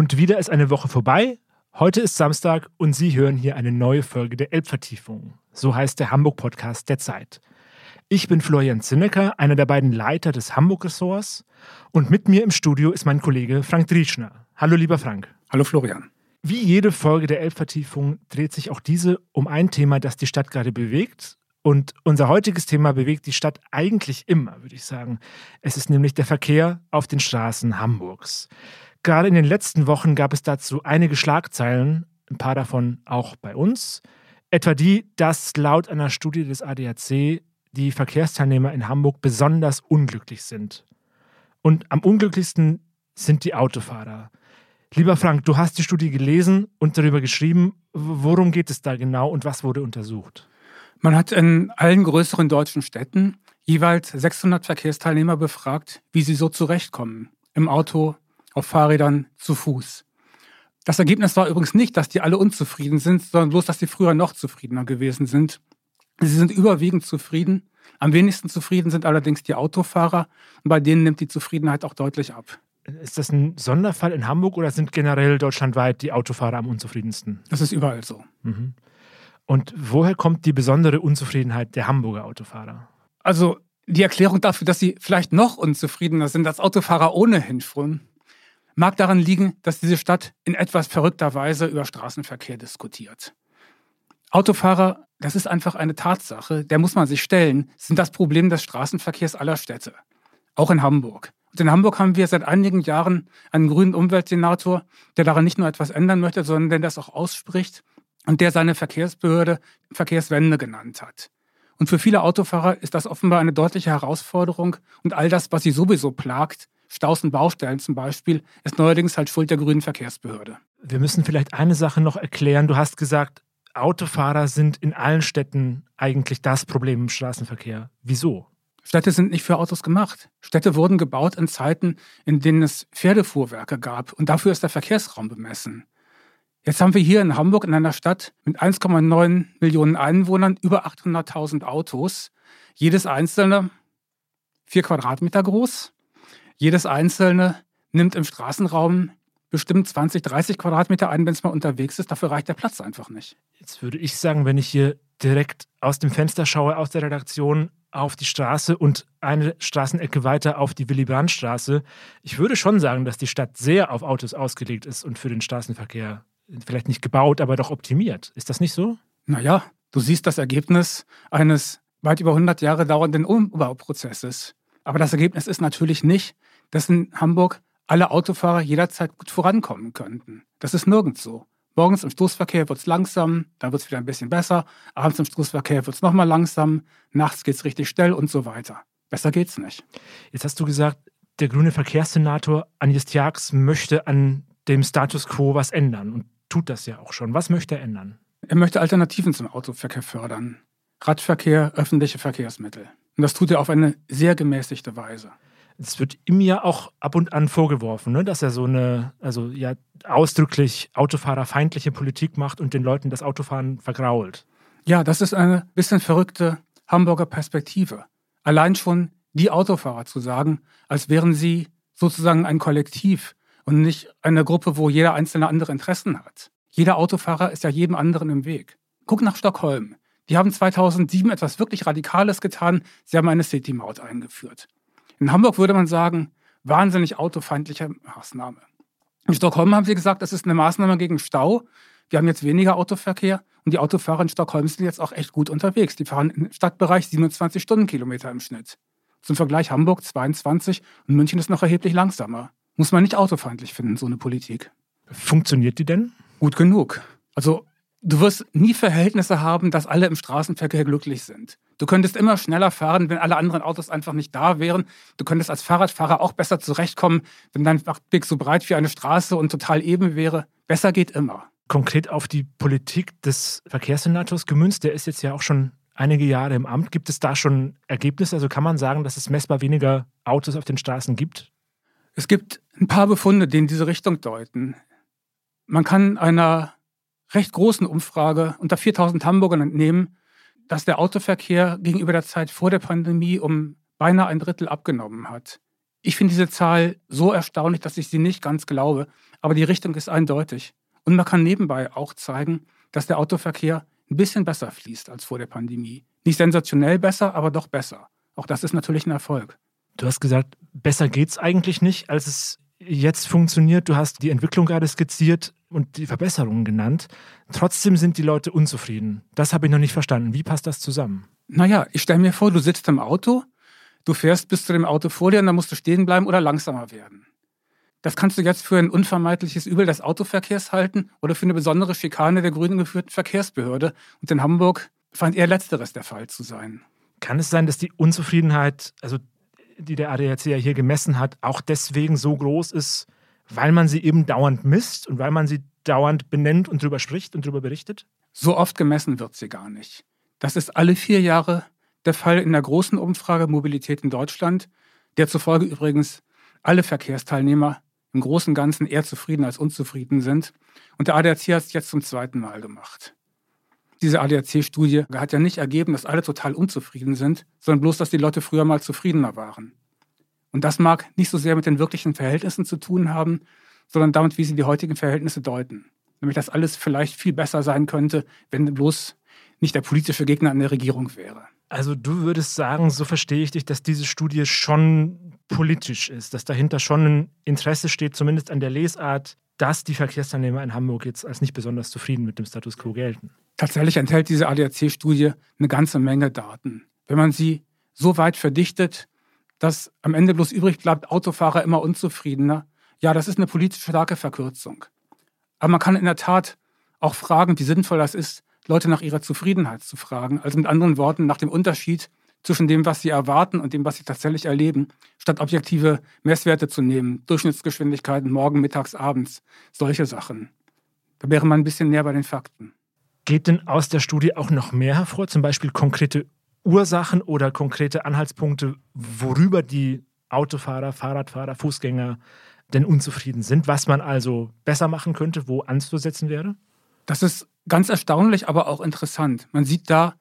Und wieder ist eine Woche vorbei. Heute ist Samstag und Sie hören hier eine neue Folge der Elbvertiefung. So heißt der Hamburg-Podcast der Zeit. Ich bin Florian Zinnecker, einer der beiden Leiter des Hamburg-Ressorts. Und mit mir im Studio ist mein Kollege Frank Drieschner. Hallo, lieber Frank. Hallo, Florian. Wie jede Folge der Elbvertiefung dreht sich auch diese um ein Thema, das die Stadt gerade bewegt. Und unser heutiges Thema bewegt die Stadt eigentlich immer, würde ich sagen. Es ist nämlich der Verkehr auf den Straßen Hamburgs. Gerade in den letzten Wochen gab es dazu einige Schlagzeilen, ein paar davon auch bei uns. Etwa die, dass laut einer Studie des ADAC die Verkehrsteilnehmer in Hamburg besonders unglücklich sind. Und am unglücklichsten sind die Autofahrer. Lieber Frank, du hast die Studie gelesen und darüber geschrieben. Worum geht es da genau und was wurde untersucht? Man hat in allen größeren deutschen Städten jeweils 600 Verkehrsteilnehmer befragt, wie sie so zurechtkommen. Im Auto, auf Fahrrädern, zu Fuß. Das Ergebnis war übrigens nicht, dass die alle unzufrieden sind, sondern bloß, dass sie früher noch zufriedener gewesen sind. Sie sind überwiegend zufrieden. Am wenigsten zufrieden sind allerdings die Autofahrer und bei denen nimmt die Zufriedenheit auch deutlich ab. Ist das ein Sonderfall in Hamburg oder sind generell deutschlandweit die Autofahrer am unzufriedensten? Das ist überall so. Mhm. Und woher kommt die besondere Unzufriedenheit der Hamburger Autofahrer? Also die Erklärung dafür, dass sie vielleicht noch unzufriedener sind als Autofahrer ohnehin schon, mag daran liegen, dass diese Stadt in etwas verrückter Weise über Straßenverkehr diskutiert. Autofahrer, das ist einfach eine Tatsache, der muss man sich stellen, sind das Problem des Straßenverkehrs aller Städte. Auch in Hamburg. Und in Hamburg haben wir seit einigen Jahren einen grünen Umweltsenator, der daran nicht nur etwas ändern möchte, sondern der das auch ausspricht und der seine Verkehrsbehörde Verkehrswende genannt hat. Und für viele Autofahrer ist das offenbar eine deutliche Herausforderung und all das, was sie sowieso plagt, Staus und Baustellen zum Beispiel, ist neuerdings halt Schuld der grünen Verkehrsbehörde. Wir müssen vielleicht eine Sache noch erklären. Du hast gesagt, Autofahrer sind in allen Städten eigentlich das Problem im Straßenverkehr. Wieso? Städte sind nicht für Autos gemacht. Städte wurden gebaut in Zeiten, in denen es Pferdefuhrwerke gab und dafür ist der Verkehrsraum bemessen. Jetzt haben wir hier in Hamburg in einer Stadt mit 1,9 Millionen Einwohnern über 800.000 Autos. Jedes einzelne vier Quadratmeter groß. Jedes einzelne nimmt im Straßenraum bestimmt 20, 30 Quadratmeter ein, wenn es mal unterwegs ist. Dafür reicht der Platz einfach nicht. Jetzt würde ich sagen, wenn ich hier direkt aus dem Fenster schaue, aus der Redaktion auf die Straße und eine Straßenecke weiter auf die Willy-Brandt-Straße, ich würde schon sagen, dass die Stadt sehr auf Autos ausgelegt ist und für den Straßenverkehr vielleicht nicht gebaut, aber doch optimiert. Ist das nicht so? Naja, du siehst das Ergebnis eines weit über 100 Jahre dauernden Umbauprozesses. Aber das Ergebnis ist natürlich nicht, dass in Hamburg alle Autofahrer jederzeit gut vorankommen könnten. Das ist nirgends so. Morgens im Stoßverkehr wird es langsam, dann wird es wieder ein bisschen besser. Abends im Stoßverkehr wird es nochmal langsam. Nachts geht es richtig schnell und so weiter. Besser geht's nicht. Jetzt hast du gesagt, der grüne Verkehrssenator Agnes Tjax möchte an dem Status quo was ändern und tut das ja auch schon. Was möchte er ändern? Er möchte Alternativen zum Autoverkehr fördern. Radverkehr, öffentliche Verkehrsmittel. Und das tut er auf eine sehr gemäßigte Weise. Es wird ihm ja auch ab und an vorgeworfen, ne, dass er so eine, also ja, ausdrücklich autofahrerfeindliche Politik macht und den Leuten das Autofahren vergrault. Ja, das ist eine bisschen verrückte Hamburger Perspektive. Allein schon die Autofahrer zu sagen, als wären sie sozusagen ein Kollektiv und nicht eine Gruppe, wo jeder einzelne andere Interessen hat. Jeder Autofahrer ist ja jedem anderen im Weg. Guck nach Stockholm. Die haben 2007 etwas wirklich Radikales getan. Sie haben eine City-Maut eingeführt. In Hamburg würde man sagen, wahnsinnig autofeindliche Maßnahme. In Stockholm haben sie gesagt, das ist eine Maßnahme gegen Stau. Wir haben jetzt weniger Autoverkehr und die Autofahrer in Stockholm sind jetzt auch echt gut unterwegs. Die fahren im Stadtbereich 27 Stundenkilometer im Schnitt. Zum Vergleich Hamburg 22 und München ist noch erheblich langsamer. Muss man nicht autofeindlich finden, so eine Politik. Funktioniert die denn? Gut genug. Also Du wirst nie Verhältnisse haben, dass alle im Straßenverkehr glücklich sind. Du könntest immer schneller fahren, wenn alle anderen Autos einfach nicht da wären. Du könntest als Fahrradfahrer auch besser zurechtkommen, wenn dein Weg so breit wie eine Straße und total eben wäre. Besser geht immer. Konkret auf die Politik des Verkehrssenators gemünzt, der ist jetzt ja auch schon einige Jahre im Amt. Gibt es da schon Ergebnisse? Also kann man sagen, dass es messbar weniger Autos auf den Straßen gibt? Es gibt ein paar Befunde, die in diese Richtung deuten. Man kann einer recht großen Umfrage unter 4000 Hamburgern entnehmen, dass der Autoverkehr gegenüber der Zeit vor der Pandemie um beinahe ein Drittel abgenommen hat. Ich finde diese Zahl so erstaunlich, dass ich sie nicht ganz glaube. aber die Richtung ist eindeutig. Und man kann nebenbei auch zeigen, dass der Autoverkehr ein bisschen besser fließt als vor der Pandemie. Nicht sensationell besser, aber doch besser. Auch das ist natürlich ein Erfolg. Du hast gesagt, besser geht es eigentlich nicht, als es jetzt funktioniert. Du hast die Entwicklung gerade skizziert und die Verbesserungen genannt. Trotzdem sind die Leute unzufrieden. Das habe ich noch nicht verstanden. Wie passt das zusammen? Naja, ich stelle mir vor, du sitzt im Auto, du fährst bis zu dem Auto vor dir und dann musst du stehen bleiben oder langsamer werden. Das kannst du jetzt für ein unvermeidliches Übel des Autoverkehrs halten oder für eine besondere Schikane der grünen geführten Verkehrsbehörde. Und in Hamburg scheint eher letzteres der Fall zu sein. Kann es sein, dass die Unzufriedenheit, also die der ADAC ja hier gemessen hat, auch deswegen so groß ist, weil man sie eben dauernd misst und weil man sie dauernd benennt und darüber spricht und darüber berichtet? So oft gemessen wird sie gar nicht. Das ist alle vier Jahre der Fall in der großen Umfrage Mobilität in Deutschland, der zufolge übrigens alle Verkehrsteilnehmer im Großen und Ganzen eher zufrieden als unzufrieden sind. Und der ADAC hat es jetzt zum zweiten Mal gemacht. Diese ADAC-Studie hat ja nicht ergeben, dass alle total unzufrieden sind, sondern bloß, dass die Leute früher mal zufriedener waren. Und das mag nicht so sehr mit den wirklichen Verhältnissen zu tun haben, sondern damit, wie sie die heutigen Verhältnisse deuten. Nämlich, dass alles vielleicht viel besser sein könnte, wenn bloß nicht der politische Gegner an der Regierung wäre. Also du würdest sagen, so verstehe ich dich, dass diese Studie schon politisch ist, dass dahinter schon ein Interesse steht, zumindest an der Lesart, dass die Verkehrsteilnehmer in Hamburg jetzt als nicht besonders zufrieden mit dem Status quo gelten. Tatsächlich enthält diese ADAC-Studie eine ganze Menge Daten. Wenn man sie so weit verdichtet, dass am Ende bloß übrig bleibt, Autofahrer immer unzufriedener, ja, das ist eine politisch starke Verkürzung. Aber man kann in der Tat auch fragen, wie sinnvoll das ist, Leute nach ihrer Zufriedenheit zu fragen. Also mit anderen Worten, nach dem Unterschied zwischen dem, was sie erwarten und dem, was sie tatsächlich erleben, statt objektive Messwerte zu nehmen. Durchschnittsgeschwindigkeiten, morgen, mittags, abends, solche Sachen. Da wäre man ein bisschen näher bei den Fakten. Geht denn aus der Studie auch noch mehr hervor, zum Beispiel konkrete Ursachen oder konkrete Anhaltspunkte, worüber die Autofahrer, Fahrradfahrer, Fußgänger denn unzufrieden sind, was man also besser machen könnte, wo anzusetzen wäre? Das ist ganz erstaunlich, aber auch interessant. Man sieht da,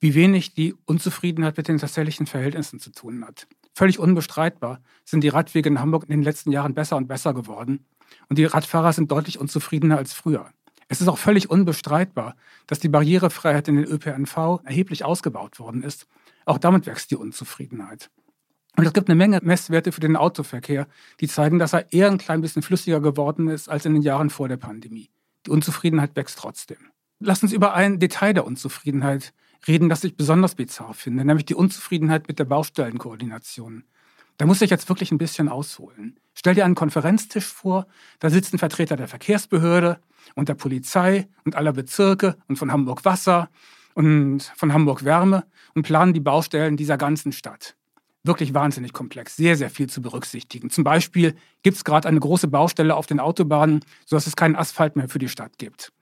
wie wenig die Unzufriedenheit mit den tatsächlichen Verhältnissen zu tun hat. Völlig unbestreitbar sind die Radwege in Hamburg in den letzten Jahren besser und besser geworden. Und die Radfahrer sind deutlich unzufriedener als früher. Es ist auch völlig unbestreitbar, dass die Barrierefreiheit in den ÖPNV erheblich ausgebaut worden ist. Auch damit wächst die Unzufriedenheit. Und es gibt eine Menge Messwerte für den Autoverkehr, die zeigen, dass er eher ein klein bisschen flüssiger geworden ist als in den Jahren vor der Pandemie. Die Unzufriedenheit wächst trotzdem. Lass uns über ein Detail der Unzufriedenheit reden, das ich besonders bizarr finde, nämlich die Unzufriedenheit mit der Baustellenkoordination. Da muss ich jetzt wirklich ein bisschen ausholen. Stell dir einen Konferenztisch vor, da sitzen Vertreter der Verkehrsbehörde und der Polizei und aller Bezirke und von Hamburg Wasser und von Hamburg Wärme und planen die Baustellen dieser ganzen Stadt. Wirklich wahnsinnig komplex, sehr, sehr viel zu berücksichtigen. Zum Beispiel gibt es gerade eine große Baustelle auf den Autobahnen, sodass es keinen Asphalt mehr für die Stadt gibt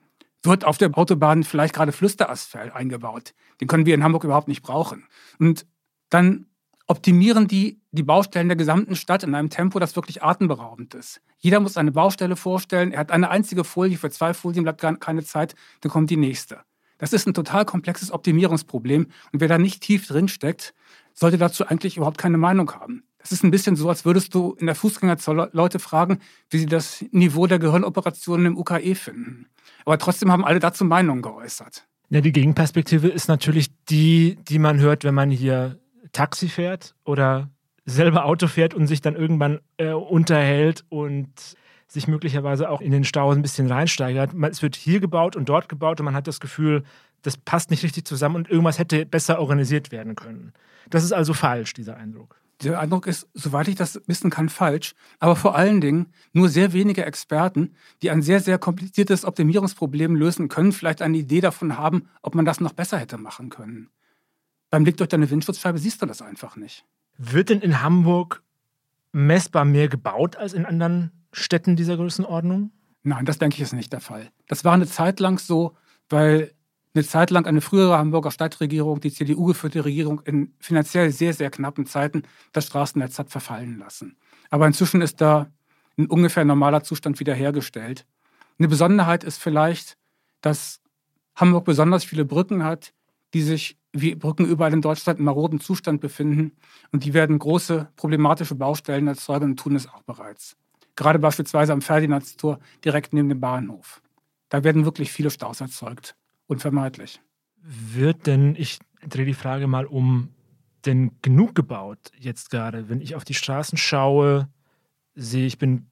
wird auf der Autobahn vielleicht gerade Flüsterasphalt eingebaut. Den können wir in Hamburg überhaupt nicht brauchen. Und dann optimieren die die Baustellen der gesamten Stadt in einem Tempo, das wirklich atemberaubend ist. Jeder muss eine Baustelle vorstellen. Er hat eine einzige Folie, für zwei Folien bleibt keine Zeit, dann kommt die nächste. Das ist ein total komplexes Optimierungsproblem. Und wer da nicht tief drin steckt, sollte dazu eigentlich überhaupt keine Meinung haben. Das ist ein bisschen so, als würdest du in der Fußgängerzone Leute fragen, wie sie das Niveau der Gehirnoperationen im UKE finden. Aber trotzdem haben alle dazu Meinungen geäußert. Ja, die Gegenperspektive ist natürlich die, die man hört, wenn man hier Taxi fährt oder selber Auto fährt und sich dann irgendwann äh, unterhält und sich möglicherweise auch in den Stau ein bisschen reinsteigert. Es wird hier gebaut und dort gebaut und man hat das Gefühl, das passt nicht richtig zusammen und irgendwas hätte besser organisiert werden können. Das ist also falsch, dieser Eindruck. Der Eindruck ist, soweit ich das wissen kann, falsch. Aber vor allen Dingen nur sehr wenige Experten, die ein sehr, sehr kompliziertes Optimierungsproblem lösen können, vielleicht eine Idee davon haben, ob man das noch besser hätte machen können. Beim Blick durch deine Windschutzscheibe siehst du das einfach nicht. Wird denn in Hamburg messbar mehr gebaut als in anderen Städten dieser Größenordnung? Nein, das denke ich ist nicht der Fall. Das war eine Zeit lang so, weil eine Zeit lang eine frühere Hamburger Stadtregierung, die CDU-geführte Regierung, in finanziell sehr, sehr knappen Zeiten das Straßennetz hat verfallen lassen. Aber inzwischen ist da ein ungefähr normaler Zustand wiederhergestellt. Eine Besonderheit ist vielleicht, dass Hamburg besonders viele Brücken hat, die sich wie Brücken überall in Deutschland im maroden Zustand befinden. Und die werden große problematische Baustellen erzeugen und tun es auch bereits. gerade beispielsweise am Ferdinandstor direkt neben dem Bahnhof. Da werden wirklich viele Staus erzeugt, unvermeidlich. Wird denn, ich drehe die Frage mal um, denn genug gebaut jetzt gerade? Wenn ich auf die Straßen schaue, sehe ich, bin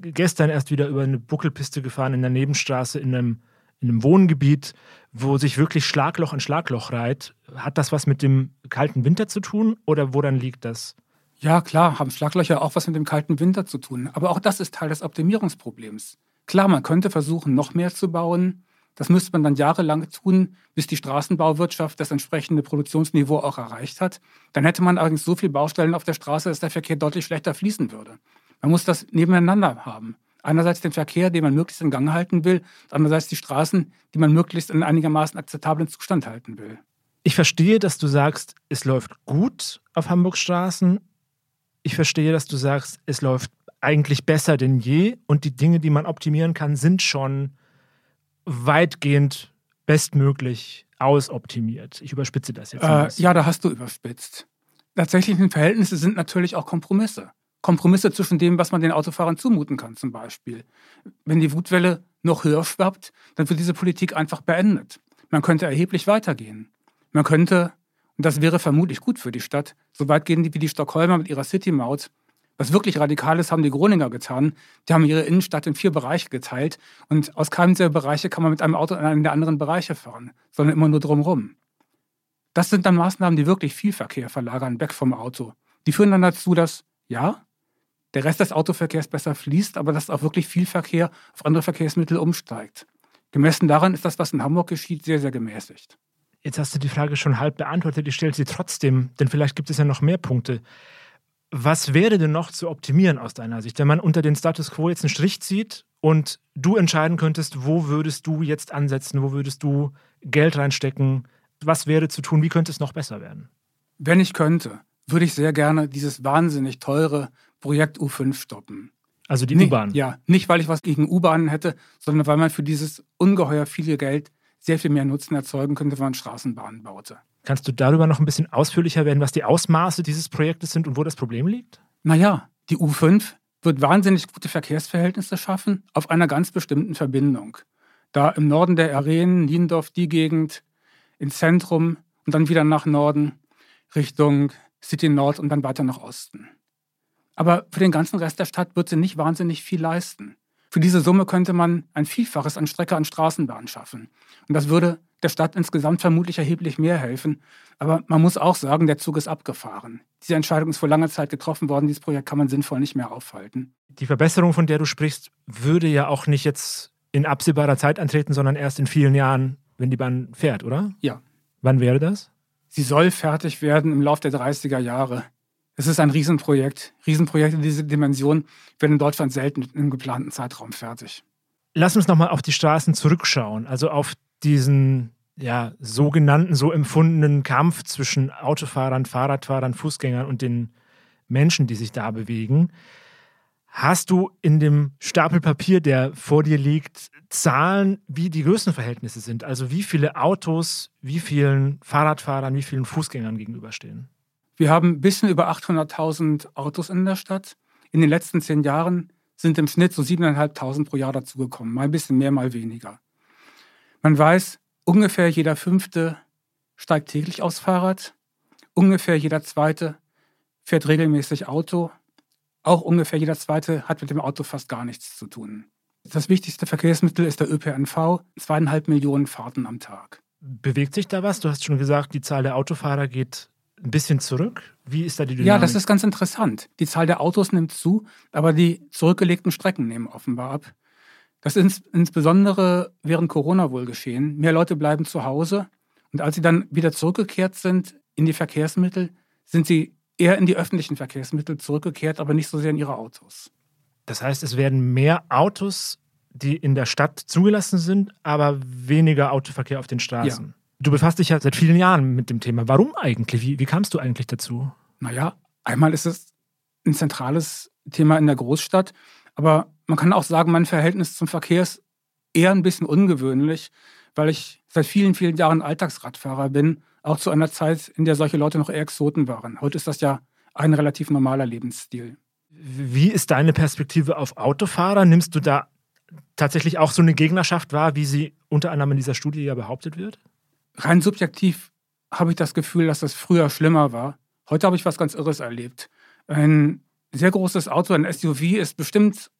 gestern erst wieder über eine Buckelpiste gefahren in der Nebenstraße in einem, in einem Wohngebiet, wo sich wirklich Schlagloch an Schlagloch reiht. Hat das was mit dem kalten Winter zu tun oder woran liegt das? Ja, klar, haben Schlaglöcher auch was mit dem kalten Winter zu tun. Aber auch das ist Teil des Optimierungsproblems. Klar, man könnte versuchen, noch mehr zu bauen. Das müsste man dann jahrelang tun, bis die Straßenbauwirtschaft das entsprechende Produktionsniveau auch erreicht hat. Dann hätte man allerdings so viele Baustellen auf der Straße, dass der Verkehr deutlich schlechter fließen würde. Man muss das nebeneinander haben. Einerseits den Verkehr, den man möglichst in Gang halten will, andererseits die Straßen, die man möglichst in einigermaßen akzeptablen Zustand halten will. Ich verstehe, dass du sagst, es läuft gut auf Hamburgs Straßen. Ich verstehe, dass du sagst, es läuft eigentlich besser denn je und die Dinge, die man optimieren kann, sind schon weitgehend bestmöglich ausoptimiert. Ich überspitze das jetzt. Äh, ja, da hast du überspitzt. Tatsächlichen Verhältnisse sind natürlich auch Kompromisse. Kompromisse zwischen dem, was man den Autofahrern zumuten kann, zum Beispiel. Wenn die Wutwelle noch höher schwappt, dann wird diese Politik einfach beendet. Man könnte erheblich weitergehen. Man könnte, und das wäre vermutlich gut für die Stadt, so weit gehen wie die Stockholmer mit ihrer City-Maut. Was wirklich Radikales haben die Groninger getan. Die haben ihre Innenstadt in vier Bereiche geteilt und aus keinem dieser Bereiche kann man mit einem Auto in einen der anderen Bereiche fahren, sondern immer nur drumherum. Das sind dann Maßnahmen, die wirklich viel Verkehr verlagern, weg vom Auto. Die führen dann dazu, dass, ja, der Rest des Autoverkehrs besser fließt, aber dass auch wirklich viel Verkehr auf andere Verkehrsmittel umsteigt. Gemessen daran ist das, was in Hamburg geschieht, sehr, sehr gemäßigt. Jetzt hast du die Frage schon halb beantwortet. Ich stelle sie trotzdem, denn vielleicht gibt es ja noch mehr Punkte. Was wäre denn noch zu optimieren aus deiner Sicht, wenn man unter den Status quo jetzt einen Strich zieht und du entscheiden könntest, wo würdest du jetzt ansetzen, wo würdest du Geld reinstecken, was wäre zu tun, wie könnte es noch besser werden? Wenn ich könnte, würde ich sehr gerne dieses wahnsinnig teure Projekt U5 stoppen. Also die U-Bahn? Ja, nicht weil ich was gegen U-Bahnen hätte, sondern weil man für dieses ungeheuer viele Geld sehr viel mehr Nutzen erzeugen könnte, wenn man Straßenbahnen baute. Kannst du darüber noch ein bisschen ausführlicher werden, was die Ausmaße dieses Projektes sind und wo das Problem liegt? Naja, die U5 wird wahnsinnig gute Verkehrsverhältnisse schaffen auf einer ganz bestimmten Verbindung. Da im Norden der Arenen, Niendorf, die Gegend, ins Zentrum und dann wieder nach Norden Richtung City Nord und dann weiter nach Osten. Aber für den ganzen Rest der Stadt wird sie nicht wahnsinnig viel leisten. Für diese Summe könnte man ein Vielfaches an Strecke an Straßenbahnen schaffen. Und das würde der Stadt insgesamt vermutlich erheblich mehr helfen. Aber man muss auch sagen, der Zug ist abgefahren. Diese Entscheidung ist vor langer Zeit getroffen worden. Dieses Projekt kann man sinnvoll nicht mehr aufhalten. Die Verbesserung, von der du sprichst, würde ja auch nicht jetzt in absehbarer Zeit antreten, sondern erst in vielen Jahren, wenn die Bahn fährt, oder? Ja. Wann wäre das? Sie soll fertig werden im Laufe der 30er Jahre. Es ist ein Riesenprojekt. Riesenprojekte dieser Dimension werden in Deutschland selten im geplanten Zeitraum fertig. Lass uns nochmal auf die Straßen zurückschauen, also auf diesen ja, sogenannten, so empfundenen Kampf zwischen Autofahrern, Fahrradfahrern, Fußgängern und den Menschen, die sich da bewegen. Hast du in dem Stapel Papier, der vor dir liegt, Zahlen, wie die Größenverhältnisse sind? Also wie viele Autos, wie vielen Fahrradfahrern, wie vielen Fußgängern gegenüberstehen? Wir haben ein bisschen über 800.000 Autos in der Stadt. In den letzten zehn Jahren sind im Schnitt so 7.500 pro Jahr dazugekommen. Mal ein bisschen mehr, mal weniger. Man weiß, ungefähr jeder Fünfte steigt täglich aufs Fahrrad. Ungefähr jeder Zweite fährt regelmäßig Auto. Auch ungefähr jeder Zweite hat mit dem Auto fast gar nichts zu tun. Das wichtigste Verkehrsmittel ist der ÖPNV. Zweieinhalb Millionen Fahrten am Tag. Bewegt sich da was? Du hast schon gesagt, die Zahl der Autofahrer geht ein bisschen zurück? Wie ist da die Dynamik? Ja, das ist ganz interessant. Die Zahl der Autos nimmt zu, aber die zurückgelegten Strecken nehmen offenbar ab. Das ist insbesondere während Corona wohl geschehen. Mehr Leute bleiben zu Hause und als sie dann wieder zurückgekehrt sind in die Verkehrsmittel, sind sie eher in die öffentlichen Verkehrsmittel zurückgekehrt, aber nicht so sehr in ihre Autos. Das heißt, es werden mehr Autos, die in der Stadt zugelassen sind, aber weniger Autoverkehr auf den Straßen. Ja. Du befasst dich ja seit vielen Jahren mit dem Thema. Warum eigentlich? Wie, wie kamst du eigentlich dazu? Naja, einmal ist es ein zentrales Thema in der Großstadt, aber man kann auch sagen, mein Verhältnis zum Verkehr ist eher ein bisschen ungewöhnlich, weil ich seit vielen, vielen Jahren Alltagsradfahrer bin, auch zu einer Zeit, in der solche Leute noch eher Exoten waren. Heute ist das ja ein relativ normaler Lebensstil. Wie ist deine Perspektive auf Autofahrer? Nimmst du da tatsächlich auch so eine Gegnerschaft wahr, wie sie unter anderem in dieser Studie ja behauptet wird? Rein subjektiv habe ich das Gefühl, dass das früher schlimmer war. Heute habe ich was ganz Irres erlebt. Ein sehr großes Auto, ein SUV, ist bestimmt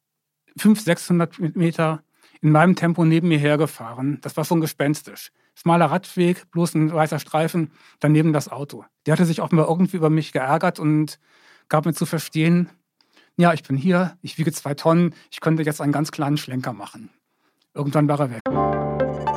500, 600 Meter in meinem Tempo neben mir hergefahren. Das war schon gespenstisch. Schmaler Radweg, bloß ein weißer Streifen, daneben das Auto. Der hatte sich offenbar irgendwie über mich geärgert und gab mir zu verstehen, ja, ich bin hier, ich wiege zwei Tonnen, ich könnte jetzt einen ganz kleinen Schlenker machen. Irgendwann war er weg.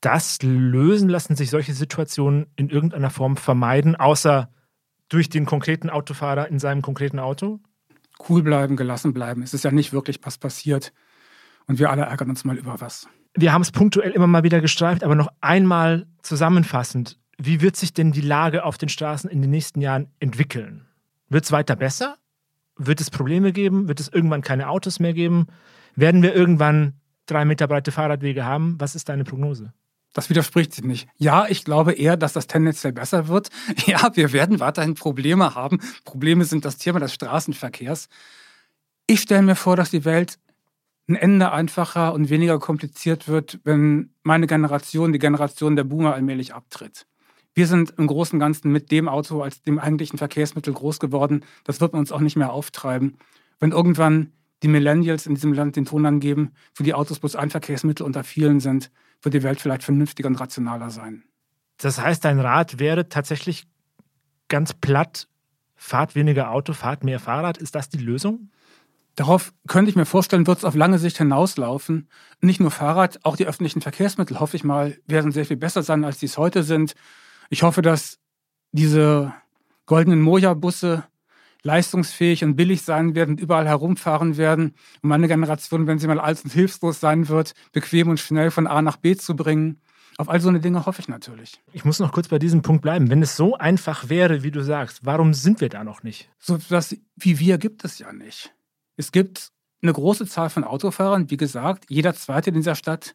das lösen? Lassen sich solche Situationen in irgendeiner Form vermeiden, außer durch den konkreten Autofahrer in seinem konkreten Auto? Cool bleiben, gelassen bleiben. Es ist ja nicht wirklich was passiert. Und wir alle ärgern uns mal über was. Wir haben es punktuell immer mal wieder gestreift, aber noch einmal zusammenfassend. Wie wird sich denn die Lage auf den Straßen in den nächsten Jahren entwickeln? Wird es weiter besser? Wird es Probleme geben? Wird es irgendwann keine Autos mehr geben? Werden wir irgendwann drei Meter breite Fahrradwege haben? Was ist deine Prognose? Das widerspricht sich nicht. Ja, ich glaube eher, dass das tendenziell besser wird. Ja, wir werden weiterhin Probleme haben. Probleme sind das Thema des Straßenverkehrs. Ich stelle mir vor, dass die Welt ein Ende einfacher und weniger kompliziert wird, wenn meine Generation, die Generation der Boomer, allmählich abtritt. Wir sind im Großen und Ganzen mit dem Auto als dem eigentlichen Verkehrsmittel groß geworden. Das wird uns auch nicht mehr auftreiben. Wenn irgendwann die Millennials in diesem Land den Ton angeben, für die Autos bloß ein Verkehrsmittel unter vielen sind, wird die Welt vielleicht vernünftiger und rationaler sein. Das heißt, dein Rat wäre tatsächlich ganz platt, fahrt weniger Auto, fahrt mehr Fahrrad. Ist das die Lösung? Darauf könnte ich mir vorstellen, wird es auf lange Sicht hinauslaufen. Nicht nur Fahrrad, auch die öffentlichen Verkehrsmittel, hoffe ich mal, werden sehr viel besser sein, als sie es heute sind. Ich hoffe, dass diese goldenen Moja-Busse leistungsfähig und billig sein werden, überall herumfahren werden, um meine Generation, wenn sie mal alt und hilflos sein wird, bequem und schnell von A nach B zu bringen. Auf all so eine Dinge hoffe ich natürlich. Ich muss noch kurz bei diesem Punkt bleiben. Wenn es so einfach wäre, wie du sagst, warum sind wir da noch nicht? So etwas wie wir gibt es ja nicht. Es gibt eine große Zahl von Autofahrern, wie gesagt, jeder zweite in dieser Stadt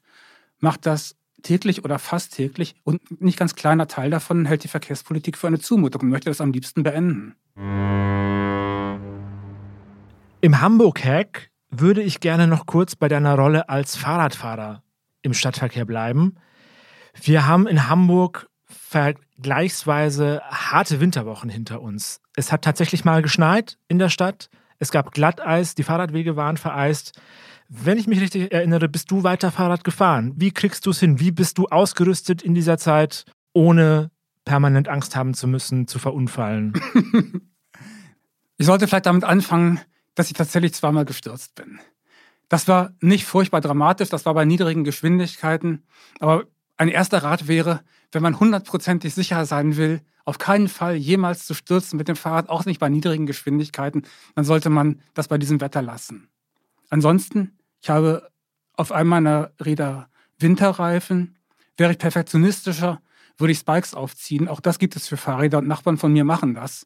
macht das täglich oder fast täglich und ein nicht ganz kleiner Teil davon hält die Verkehrspolitik für eine Zumutung und möchte das am liebsten beenden. Im Hamburg-Hack würde ich gerne noch kurz bei deiner Rolle als Fahrradfahrer im Stadtverkehr bleiben. Wir haben in Hamburg vergleichsweise harte Winterwochen hinter uns. Es hat tatsächlich mal geschneit in der Stadt. Es gab Glatteis, die Fahrradwege waren vereist. Wenn ich mich richtig erinnere, bist du weiter Fahrrad gefahren. Wie kriegst du es hin? Wie bist du ausgerüstet in dieser Zeit, ohne permanent Angst haben zu müssen, zu verunfallen? ich sollte vielleicht damit anfangen, dass ich tatsächlich zweimal gestürzt bin. Das war nicht furchtbar dramatisch, das war bei niedrigen Geschwindigkeiten. Aber ein erster Rat wäre, wenn man hundertprozentig sicher sein will, auf keinen Fall jemals zu stürzen mit dem Fahrrad, auch nicht bei niedrigen Geschwindigkeiten, dann sollte man das bei diesem Wetter lassen. Ansonsten, ich habe auf einem meiner Räder Winterreifen. Wäre ich perfektionistischer, würde ich Spikes aufziehen. Auch das gibt es für Fahrräder und Nachbarn von mir machen das.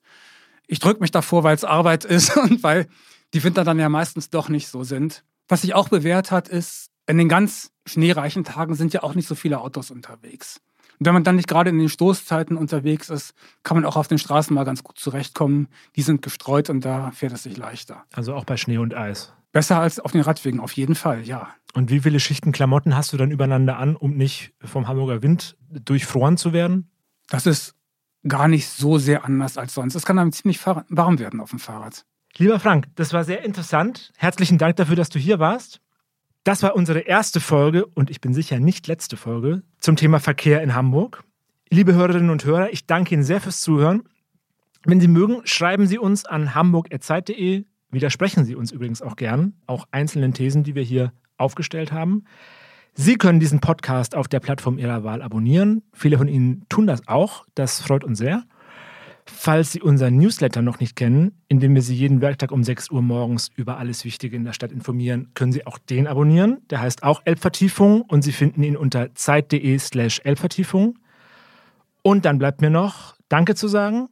Ich drücke mich davor, weil es Arbeit ist und weil die Winter dann ja meistens doch nicht so sind. Was sich auch bewährt hat, ist, in den ganz schneereichen Tagen sind ja auch nicht so viele Autos unterwegs. Und wenn man dann nicht gerade in den Stoßzeiten unterwegs ist, kann man auch auf den Straßen mal ganz gut zurechtkommen. Die sind gestreut und da fährt es sich leichter. Also auch bei Schnee und Eis. Besser als auf den Radwegen, auf jeden Fall, ja. Und wie viele Schichten Klamotten hast du dann übereinander an, um nicht vom Hamburger Wind durchfroren zu werden? Das ist gar nicht so sehr anders als sonst. Es kann dann ziemlich warm werden auf dem Fahrrad. Lieber Frank, das war sehr interessant. Herzlichen Dank dafür, dass du hier warst. Das war unsere erste Folge und ich bin sicher nicht letzte Folge zum Thema Verkehr in Hamburg. Liebe Hörerinnen und Hörer, ich danke Ihnen sehr fürs Zuhören. Wenn Sie mögen, schreiben Sie uns an hamburg.zeit.de. Widersprechen Sie uns übrigens auch gern, auch einzelnen Thesen, die wir hier aufgestellt haben. Sie können diesen Podcast auf der Plattform Ihrer Wahl abonnieren. Viele von Ihnen tun das auch. Das freut uns sehr. Falls Sie unseren Newsletter noch nicht kennen, in dem wir Sie jeden Werktag um 6 Uhr morgens über alles Wichtige in der Stadt informieren, können Sie auch den abonnieren. Der heißt auch Elbvertiefung und Sie finden ihn unter zeit.de slash Elbvertiefung. Und dann bleibt mir noch Danke zu sagen,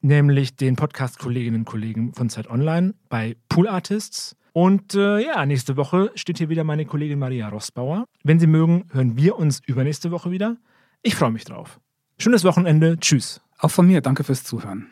nämlich den Podcast-Kolleginnen und Kollegen von Zeit Online bei Pool Artists. Und äh, ja, nächste Woche steht hier wieder meine Kollegin Maria Rossbauer. Wenn Sie mögen, hören wir uns übernächste Woche wieder. Ich freue mich drauf. Schönes Wochenende. Tschüss. Auch von mir, danke fürs Zuhören.